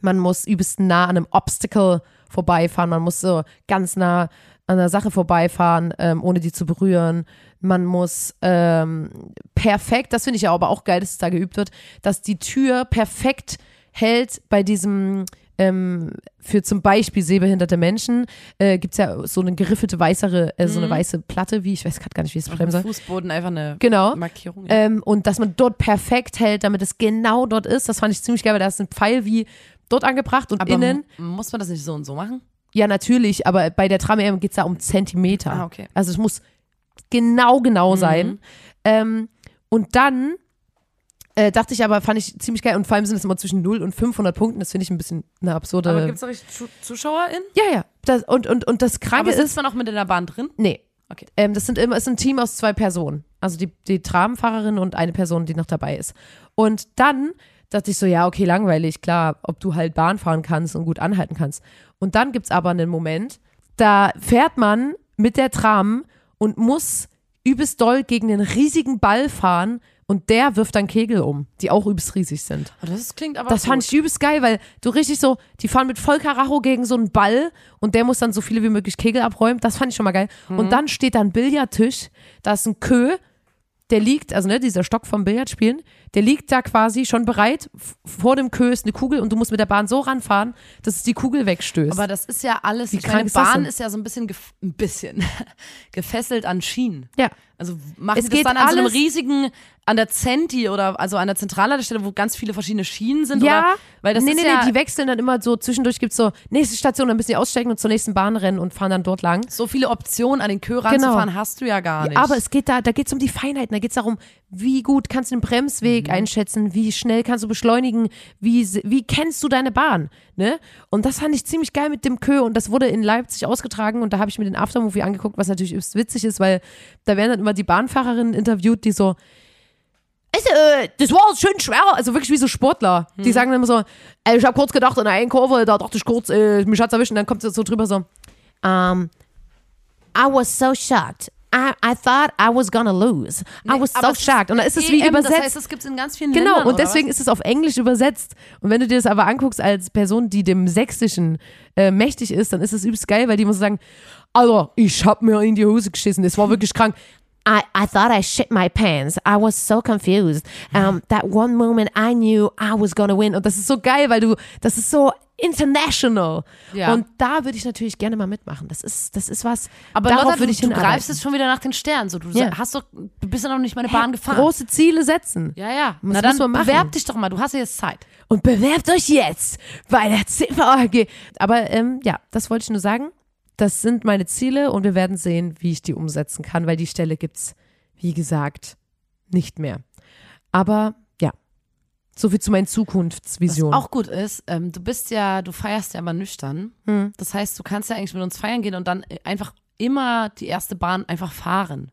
Man muss übelst nah an einem Obstacle vorbeifahren. Man muss so ganz nah an einer Sache vorbeifahren, ähm, ohne die zu berühren. Man muss ähm, perfekt, das finde ich ja aber auch geil, dass es da geübt wird, dass die Tür perfekt hält bei diesem, ähm, für zum Beispiel sehbehinderte Menschen, äh, gibt es ja so eine geriffelte weißere, äh, so eine weiße Platte, wie, ich weiß gerade gar nicht, wie ich es beschreiben soll. Fußboden einfach eine Genau. Markierung. Ja. Ähm, und dass man dort perfekt hält, damit es genau dort ist. Das fand ich ziemlich geil, weil da ist ein Pfeil wie dort angebracht und Aber innen. muss man das nicht so und so machen? Ja, natürlich, aber bei der Tram-EM geht es da um Zentimeter. Ah, okay. Also es muss genau, genau sein. Ähm, und dann äh, dachte ich aber, fand ich ziemlich geil. Und vor allem sind es immer zwischen 0 und 500 Punkten. Das finde ich ein bisschen eine absurde. Aber gibt es da richtig Zu- ZuschauerInnen? ja, ja. Das, und, und, und das Kranke Aber ist. sitzt man auch mit in der Bahn drin? Nee. Okay. Ähm, das sind immer, es ist ein Team aus zwei Personen. Also die, die Tramfahrerin und eine Person, die noch dabei ist. Und dann dachte ich so, ja, okay, langweilig, klar, ob du halt Bahn fahren kannst und gut anhalten kannst. Und dann gibt's aber einen Moment, da fährt man mit der Tram und muss übelst doll gegen einen riesigen Ball fahren und der wirft dann Kegel um, die auch übelst riesig sind. Oh, das klingt aber Das gut. fand ich übelst geil, weil du richtig so, die fahren mit Vollkaracho gegen so einen Ball und der muss dann so viele wie möglich Kegel abräumen. Das fand ich schon mal geil. Mhm. Und dann steht da ein Billardtisch, da ist ein Kö, der liegt, also ne, dieser Stock vom Billardspielen, der liegt da quasi schon bereit. Vor dem Kö ist eine Kugel und du musst mit der Bahn so ranfahren, dass es die Kugel wegstößt. Aber das ist ja alles, Wie ich meine, ist Bahn ist ja so ein bisschen, ein bisschen *laughs* gefesselt an Schienen. ja. Also machen Es das geht dann an so einem riesigen, an der Zenti oder also an der Zentralladestelle, wo ganz viele verschiedene Schienen sind? Ja, oder? weil das nee, ist nee, ja nee, die wechseln dann immer so, zwischendurch gibt's so, nächste Station, dann müssen die aussteigen und zur nächsten Bahn rennen und fahren dann dort lang. so viele Optionen an den Kö ranzufahren hast du ja gar nicht. Genau. Aber es geht da, da geht's um die Feinheiten, da geht's darum, wie gut kannst du den Bremsweg Mhm. einschätzen, wie schnell kannst du beschleunigen, wie, wie kennst du deine Bahn, ne? Und das fand ich ziemlich geil mit dem Kö und das wurde in Leipzig ausgetragen und da habe ich mir den Aftermovie angeguckt, was natürlich witzig ist, weil da werden dann immer die Bahnfahrerinnen interviewt, die so, äh, das war schön schwer, also wirklich wie so Sportler. Die sagen dann immer so, ey, ich habe kurz gedacht, in der einen Kurve, da dachte ich kurz, äh, mich hat's erwischt und dann kommt es so drüber so, um, I was so shocked. I, I thought I was gonna lose. I was so shocked. Und dann ist es wie EM, übersetzt. Das heißt, es gibt in ganz vielen Genau, Ländern, und deswegen was? ist es auf Englisch übersetzt. Und wenn du dir das aber anguckst als Person, die dem Sächsischen äh, mächtig ist, dann ist es übelst geil, weil die muss sagen, Alter, ich hab mir in die Hose geschissen, es war wirklich krank. I, I thought I shit my pants. I was so confused. Um, that one moment I knew I was gonna win. Und das ist so geil, weil du, das ist so international. Ja. Und da würde ich natürlich gerne mal mitmachen. Das ist, das ist was, Aber darauf Lotta, würde ich du greifst jetzt schon wieder nach den Sternen. So, du Ja. hast doch, du bist ja noch nicht meine Bahn gefahren. Große Ziele setzen. ja, ja. Das Na dann bewerb dich doch mal. Du hast ja jetzt Zeit. und bewerbt euch jetzt bei der CVAG. Aber ähm, ja, das wollte ich nur sagen. Das sind meine Ziele und wir werden sehen, wie ich die umsetzen kann, weil die Stelle gibt's, wie gesagt, nicht mehr. Aber ja, so viel zu meinen Was Zukunftsvisionen. auch gut ist, ähm, du bist ja, du feierst ja immer nüchtern. Hm. Das heißt, du kannst ja eigentlich mit uns feiern gehen und dann einfach immer die erste Bahn einfach fahren.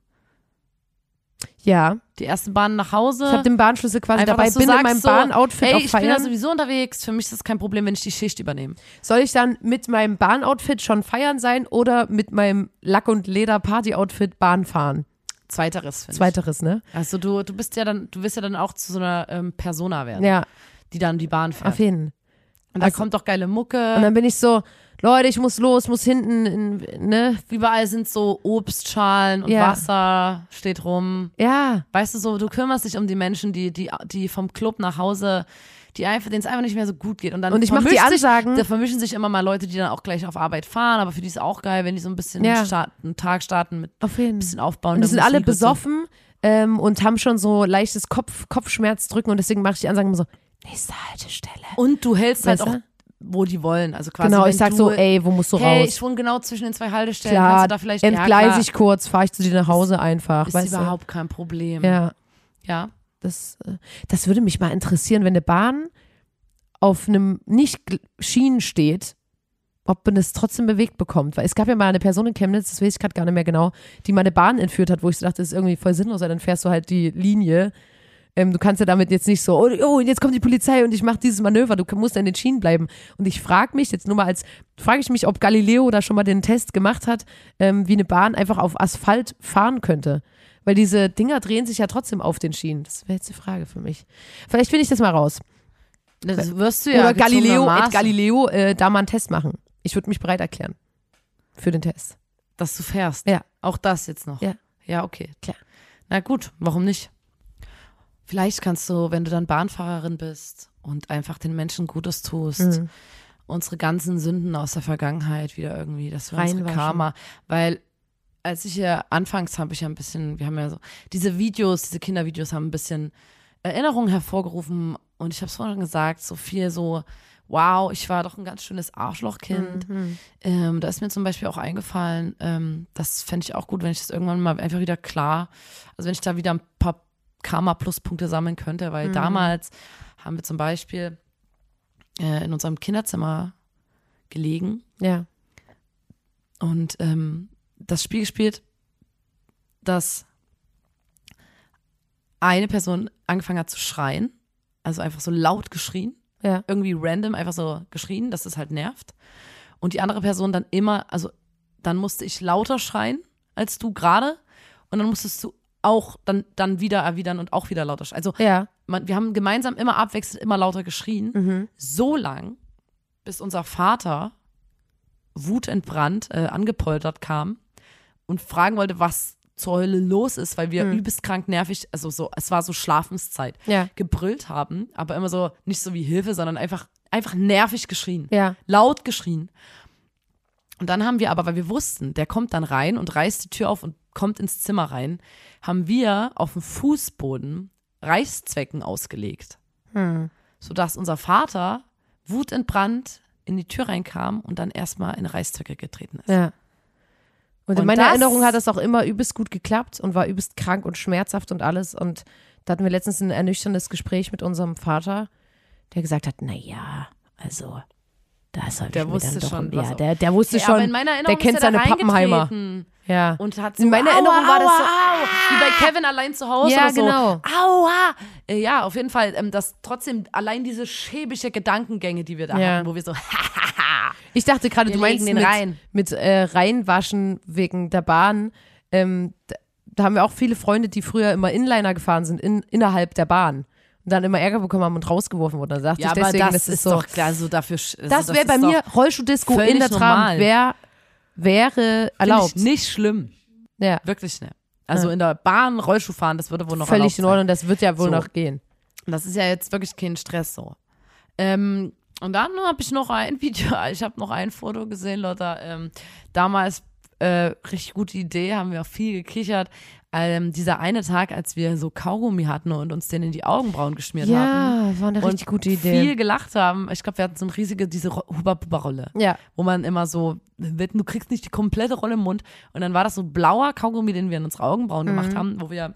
Ja, Die erste Bahn nach Hause. ich habe den Bahnschlüssel quasi Einfach, dabei, bin in sagst meinem so, Bahnoutfit Ey, auf ich bin da sowieso unterwegs. Für mich ist das kein Problem, wenn ich die Schicht übernehme. Soll ich dann mit meinem Bahnoutfit schon feiern sein oder mit meinem Lack- und Leder-Party-Outfit Bahn fahren? Zweiteres, finde ich. Zweiteres, ne? Also du, du bist ja dann, du wirst ja dann auch zu so einer ähm, Persona werden, Ja, die dann die Bahn fährt. auf jeden Und da Also- kommt doch geile Mucke. Und dann bin ich so, Leute, ich muss los, muss hinten, in, ne? Überall sind so Obstschalen und Ja. Wasser steht rum. Ja, Weißt du so, du kümmerst dich um die Menschen, die, die, die vom Club nach Hause, die einfach, denen es einfach nicht mehr so gut geht. Und dann Und ich mach die Ansagen. Sich, da vermischen sich immer mal Leute, die dann auch gleich auf Arbeit fahren, aber für die ist auch geil, wenn die so ein bisschen Ja. starten, einen Tag starten mit auf jeden ein bisschen aufbauen. Und die sind alle besoffen ähm, und haben schon so leichtes Kopf, Kopfschmerz drücken und deswegen mache ich die Ansagen immer so, nächste Haltestelle. Und du hältst halt Weißt auch, du? Wo die wollen. Also quasi, Genau, ich sag du, so, ey, wo musst du hey, raus? ich wohne genau zwischen den zwei Haltestellen, kannst Klar, du da vielleicht, entgleise ich ja, kurz, fahre ich zu dir nach Hause einfach. ist weißt überhaupt kein Problem. du? Ja, ja. das, äh, das würde mich mal interessieren, wenn eine Bahn auf einem nicht Schienen steht, ob man es trotzdem bewegt bekommt. Weil es gab ja mal eine Person in Chemnitz, das weiß ich gerade gar nicht mehr genau, die mal eine Bahn entführt hat, wo ich so dachte, das ist irgendwie voll sinnlos, weil dann fährst du halt die Linie. Ähm, du kannst ja damit jetzt nicht so, oh, oh jetzt kommt die Polizei und ich mache dieses Manöver, du musst in den Schienen bleiben. Und ich frage mich jetzt nur mal als, frage ich mich, ob Galileo da schon mal den Test gemacht hat, ähm, wie eine Bahn einfach auf Asphalt fahren könnte. Weil diese Dinger drehen sich ja trotzdem auf den Schienen. Das wäre jetzt die Frage für mich. Vielleicht finde ich das mal raus. Das wirst du ja Oder Galileo, at Galileo äh, da mal einen Test machen. Ich würde mich bereit erklären. Für den Test. dass du fährst. Ja. Auch das jetzt noch. Ja. Ja, okay. Klar. Na gut, warum nicht? Vielleicht kannst du, wenn du dann Bahnfahrerin bist und einfach den Menschen Gutes tust, Mhm. unsere ganzen Sünden aus der Vergangenheit wieder irgendwie, das war unsere. Karma. Weil als ich ja anfangs habe ich ja ein bisschen, wir haben ja so, diese Videos, diese Kindervideos haben ein bisschen Erinnerungen hervorgerufen und ich habe es vorhin gesagt, so viel so, wow, ich war doch ein ganz schönes Arschlochkind. Mhm. Ähm, da ist mir zum Beispiel auch eingefallen, ähm, das fände ich auch gut, wenn ich das irgendwann mal einfach wieder klar, also wenn ich da wieder ein paar Karma-Pluspunkte sammeln könnte, weil Mhm. damals haben wir zum Beispiel äh, in unserem Kinderzimmer gelegen Ja. und ähm, das Spiel gespielt, dass eine Person angefangen hat zu schreien, also einfach so laut geschrien, Ja. irgendwie random einfach so geschrien, dass es halt nervt. Und die andere Person dann immer, also dann musste ich lauter schreien als du gerade und dann musstest du auch dann, dann wieder erwidern und auch wieder lauter schreien. Also Ja. man, wir haben gemeinsam immer abwechselnd immer lauter geschrien, Mhm. so lang, bis unser Vater wutentbrannt äh, angepoltert kam und fragen wollte, was zur Hölle los ist, weil wir Mhm. übelst krank nervig, also so, es war so Schlafenszeit, Ja. gebrüllt haben, aber immer so nicht so wie Hilfe, sondern einfach einfach nervig geschrien, Ja. laut geschrien. Und dann haben wir aber, weil wir wussten, der kommt dann rein und reißt die Tür auf und kommt ins Zimmer rein, haben wir auf dem Fußboden Reißzwecken ausgelegt, Hm. sodass unser Vater wutentbrannt in die Tür reinkam und dann erstmal in Reißzwecke getreten ist. Ja. Und, in Und meiner das- Erinnerung hat das auch immer übelst gut geklappt und war übelst krank und schmerzhaft und alles. Und da hatten wir letztens ein ernüchterndes Gespräch mit unserem Vater, der gesagt hat, na ja, also da ist halt Der schon wusste doch, schon, ja, was- der, der wusste Ja, schon, in meiner Erinnerung der kennt seine Pappenheimer. Ja. Und hat In so, meiner aua, Erinnerung war das so, aua, wie bei Kevin allein zu Hause Ja, oder so. genau. Aua. Äh, Ja, auf jeden Fall, ähm, dass trotzdem allein diese schäbische Gedankengänge, die wir da Ja. hatten, wo wir so, *laughs* Ich dachte gerade, du meinst den mit, rein. mit äh, reinwaschen wegen der Bahn. Ähm, da, da haben wir auch viele Freunde, die früher immer Inliner gefahren sind, in, innerhalb der Bahn. Dann immer Ärger bekommen haben und rausgeworfen wurden. Da dachte ja, ich aber deswegen, das, das, ist so. doch klar, so dafür. Also das wäre bei mir Rollschuhdisco in der Tram wär, wäre erlaubt. Ich nicht schlimm, Ja, wirklich nicht. Also Ja. in der Bahn Rollschuh fahren, das würde wohl noch völlig in. Ordnung. Das wird ja wohl So. noch gehen. Das ist ja jetzt wirklich kein Stress so. Ähm, und dann habe ich noch ein *laughs* Video, ich habe noch ein Foto gesehen, Leute. Ähm, damals äh, richtig gute Idee, haben wir auch viel gekichert. Ähm, dieser eine Tag, als wir so Kaugummi hatten und uns den in die Augenbrauen geschmiert haben. Ja, war eine Und richtig gute Idee. viel gelacht haben. Ich glaube, wir hatten so eine riesige, diese Huba-Buba-Rolle, ja, wo man immer so, du kriegst nicht die komplette Rolle im Mund. Und dann war das so blauer Kaugummi, den wir in unsere Augenbrauen gemacht Mhm. haben, wo wir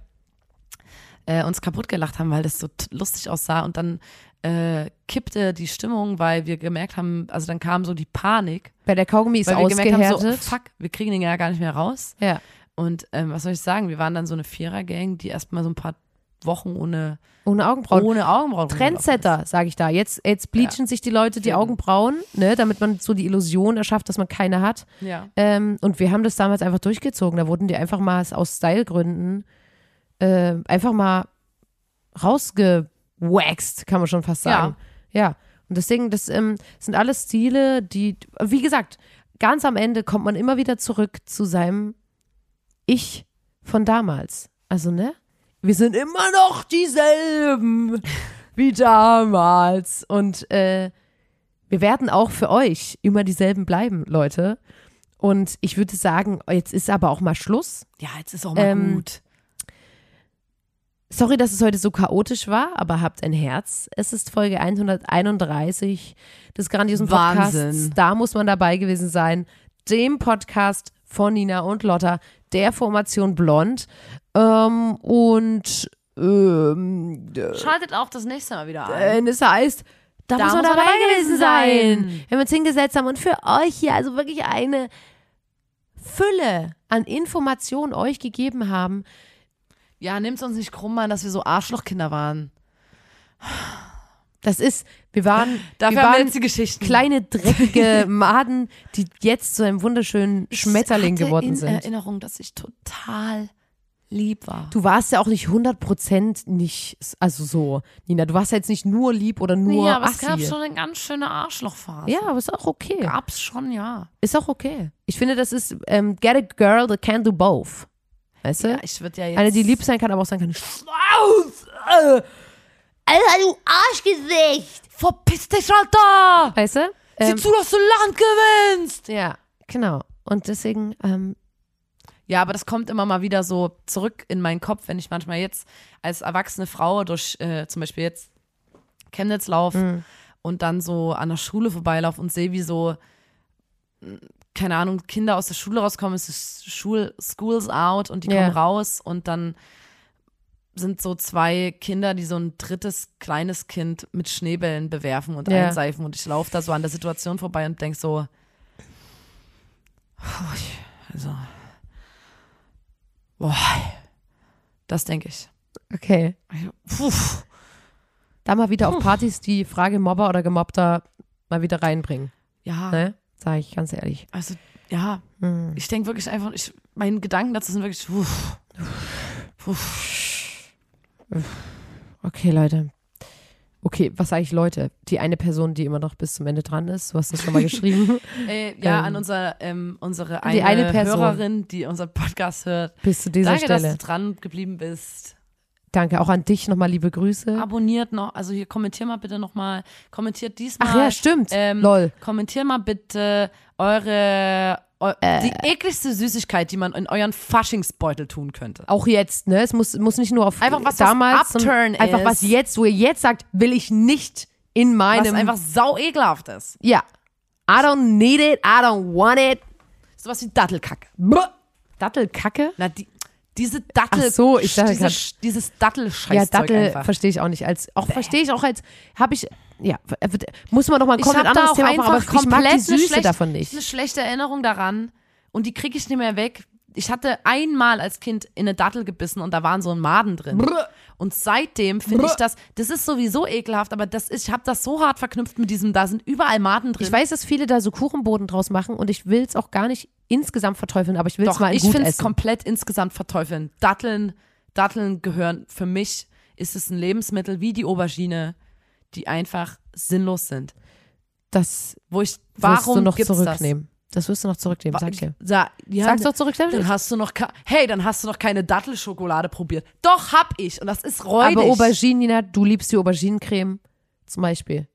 äh, uns kaputt gelacht haben, weil das so lustig aussah. Und dann äh, kippte die Stimmung, weil wir gemerkt haben, also dann kam so die Panik, bei der Kaugummi ist weil wir gemerkt haben, so, ausgehärtet. fuck, wir kriegen den ja gar nicht mehr raus. ja, Und ähm, was soll ich sagen, wir waren dann so eine Vierer-Gang, die erstmal so ein paar Wochen ohne, ohne Augenbrauen. ohne Augenbrauen Trendsetter, sage ich da. Jetzt, jetzt bleachen sich die Leute die Augenbrauen, ne, damit man so die Illusion erschafft, dass man keine hat. Ja. Ähm, und wir haben das damals einfach durchgezogen. Da wurden die einfach mal aus Stylegründen äh, einfach mal rausgewaxt, kann man schon fast sagen. Ja. Und deswegen, das ähm, sind alles Stile, die, wie gesagt, ganz am Ende kommt man immer wieder zurück zu seinem Ich von damals. Also, ne? Wir sind immer noch dieselben wie damals. Und äh, wir werden auch für euch immer dieselben bleiben, Leute. Und ich würde sagen, jetzt ist aber auch mal Schluss. ja, jetzt ist auch mal Ähm, gut. Sorry, dass es heute so chaotisch war, aber habt ein Herz. Es ist Folge 131 des grandiosen Podcasts. Wahnsinn. Da muss man dabei gewesen sein. Dem Podcast von Nina und Lotta, der Formation Blond. Ähm, und ähm, Schaltet auch das nächste Mal wieder ein. äh, es heißt, da, muss man dabei, gewesen sein. Wenn wir uns hingesetzt haben und für euch hier also wirklich eine Fülle an Informationen euch gegeben haben. Ja, nimmt's uns nicht krumm, Mann, dass wir so Arschlochkinder waren. Das ist, wir waren, Dafür wir wir waren Geschichten. kleine dreckige *laughs* Maden, die jetzt zu einem wunderschönen Schmetterling geworden in sind. Erinnerung, dass ich total lieb war. Du warst ja auch nicht 100% nicht, also so, Nina, du warst ja jetzt nicht nur lieb oder nur ja, aber es assi. gab schon eine ganz schöne Arschlochphase. ja, aber ist auch okay. Gab's schon, ja. Ist auch okay. Ich finde, das ist, ähm, get a girl that can do both. Weißt du? Ja, ich würde ja jetzt. Eine, die lieb sein kann, aber auch sein kann, Schmaus! Äh, Alter, du Arschgesicht! Verpiss dich, Alter! Weißt du? Sieh Ähm, zu, dass du Land gewinnst! ja, genau. Und deswegen, ähm, Ja, aber das kommt immer mal wieder so zurück in meinen Kopf, wenn ich manchmal jetzt als erwachsene Frau durch äh, zum Beispiel jetzt Chemnitz laufe Mhm. und dann so an der Schule vorbeilaufe und sehe, wie so, mh, keine Ahnung, Kinder aus der Schule rauskommen, es ist Schul, School's out und die Ja. kommen raus und dann sind so zwei Kinder, die so ein drittes kleines Kind mit Schneebällen bewerfen und Ja. einseifen und ich laufe da so an der Situation vorbei und denk so, puh, ich- also, boah, das denke ich. okay. Puh, da mal wieder auf Partys die Frage Mobber oder Gemobbter mal wieder reinbringen. Ja, Ne? Sag ich ganz ehrlich. also ja, Hm. ich denke wirklich einfach, ich, meine Gedanken dazu sind wirklich, uff, uff. Okay, Leute. Okay, was sage ich Leute? Die eine Person, die immer noch bis zum Ende dran ist, du hast das schon mal geschrieben, *laughs* Äh, ja, Ähm, an unser, ähm, unsere die eine, eine Person. Hörerin, die unseren Podcast hört. bis zu dieser Danke, dass Stelle. du dran geblieben bist. Danke, auch an dich nochmal liebe Grüße. Abonniert noch, also hier kommentier mal bitte nochmal, kommentiert diesmal. Ach ja, stimmt. Ähm, Lol. Kommentier mal bitte eure, eu, Äh. die ekligste Süßigkeit, die man in euren Faschingsbeutel tun könnte. Auch jetzt, ne? Es muss, muss nicht nur auf Einfach was, was damals, sondern Upturn einfach ist. was jetzt, wo ihr jetzt sagt, will ich nicht in Was meinem. einfach sau ekelhaft ist. ja. I don't need it, I don't want it. Sowas wie Dattelkacke. Dattelkacke? Na, die, diese Dattel, Ach so, ich dachte diese, grad- dieses Dattelscheißzeug Ja, Dattel einfach. verstehe ich auch nicht als, auch verstehe ich auch als, habe ich, ja, wird- muss man doch mal ein Ich komplett anderes Thema einfach machen, aber ich mag die eine Süße schlechte- davon nicht. eine schlechte Erinnerung daran und die kriege ich nicht mehr weg. Ich hatte einmal als Kind in eine Dattel gebissen und da waren so ein Maden drin. Und seitdem finde ich das, das ist sowieso ekelhaft, aber das ist, ich habe das so hart verknüpft mit diesem, da sind überall Maden drin. Ich weiß, dass viele da so Kuchenboden draus machen und ich will es auch gar nicht insgesamt verteufeln, aber ich will es mal ich gut finde es komplett insgesamt verteufeln. Datteln, Datteln gehören, für mich ist es ein Lebensmittel wie die Aubergine, die einfach sinnlos sind. Das Wo ich, wirst warum du noch gibt's zurücknehmen. Das? wirst du noch zurücknehmen, das? sag ich dir. Sa ja, Sag's doch zurück, Dann hast du noch, hey, dann hast du noch keine Dattelschokolade probiert. Doch, hab ich. Und das ist räudig. Aber Aubergine, Nina, du liebst die Auberginencreme zum Beispiel.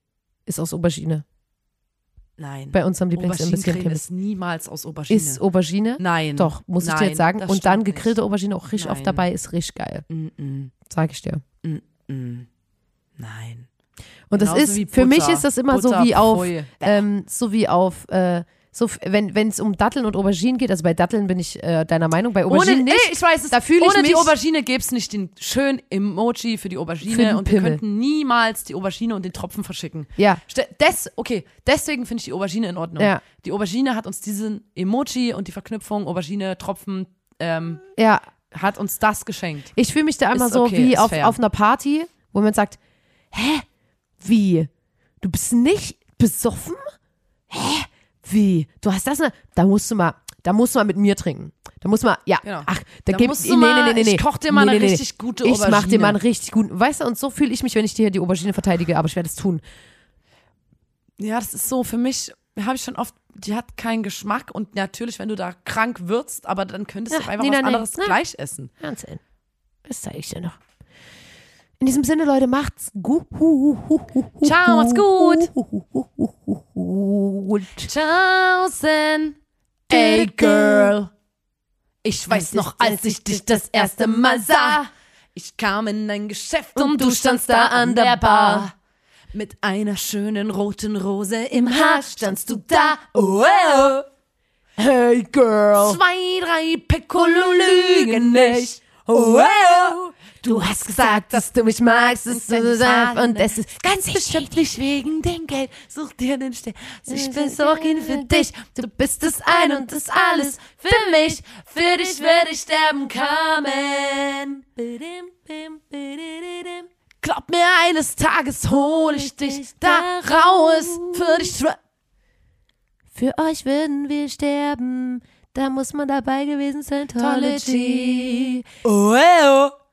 Ist aus Aubergine. Nein. Bei unserem Auberginencreme Lieblingsimbiss ist niemals aus Aubergine. ist Aubergine. Nein. Doch, muss ich dir Nein, jetzt sagen. das Und dann gegrillte Aubergine auch richtig Nein. oft dabei, ist richtig geil. nicht. Mm -mm, Sag ich dir. mm -mm. Nein. Und das Genauso ist, wie für mich ist das immer so Butter, wie auf, ähm, so wie auf, äh, so, wenn es um Datteln und Auberginen geht, also bei Datteln bin ich äh, deiner Meinung, bei Auberginen Ohne, nicht. ey, ich weiß es. Da fühle ich Ohne die mich- Aubergine gäbe es nicht den schönen Emoji für die Aubergine Für und wir könnten niemals die Aubergine und den Tropfen verschicken. Ja, Des, okay, deswegen finde ich die Aubergine in Ordnung. Ja. Die Aubergine hat uns diesen Emoji und die Verknüpfung Aubergine, Tropfen, ähm, ja. hat uns das geschenkt. Ich fühle mich da immer Ist so okay, wie ist auf, fair. auf einer Party, wo man sagt, hä? Wie? Du bist nicht besoffen? Hä? Wie? Du hast das? Ne? Da musst du mal, da musst du mal mit mir trinken. Da musst du mal, ja, Genau. ach, da, Da gibt nee, nee, nee, nee, ich koch dir mal nee, eine nee, nee. richtig gute Ich mach dir Aubergine. mal einen richtig guten, weißt du, und so fühle ich mich, wenn ich dir die Aubergine verteidige, aber ich werde es tun. Ja, das ist so für mich, habe ich schon oft, die hat keinen Geschmack und natürlich, wenn du da krank würzt, aber dann könntest du Ja, einfach was anderes gleich essen. Wahnsinn. Das zeige ich dir noch. In diesem Sinne, Leute, macht's gut. Ciao, macht's gut. gut. Tschaußen. Ey, Girl. Ich weiß noch, als ich dich das erste Mal sah. Ich kam in ein Geschäft und du standst da an der Bar. Mit einer schönen roten Rose im Haar standst du da. Oh, oh. Hey, Girl. Zwei, drei Piccolo lügen nicht. Oh, oh. Du hast gesagt, dass du mich magst, ist so sanft und es ist Ganz bestimmt nicht wegen dem Geld. Such dir den Stern. Ich bin sorgen für dich. Du bist das Ein und das Alles für mich. Für dich würde ich sterben kommen. Glaub mir, eines Tages hol ich dich da raus. Für dich. Für euch würden wir sterben. Da muss man dabei gewesen sein. Tology. Oh, oh.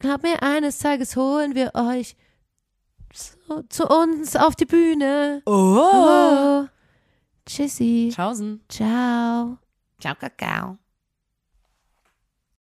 Glaub mir, eines Tages holen wir euch zu, zu uns auf die Bühne. Oh. Oh. Tschüssi. Tschaußen. Ciao. Ciao, Kakao.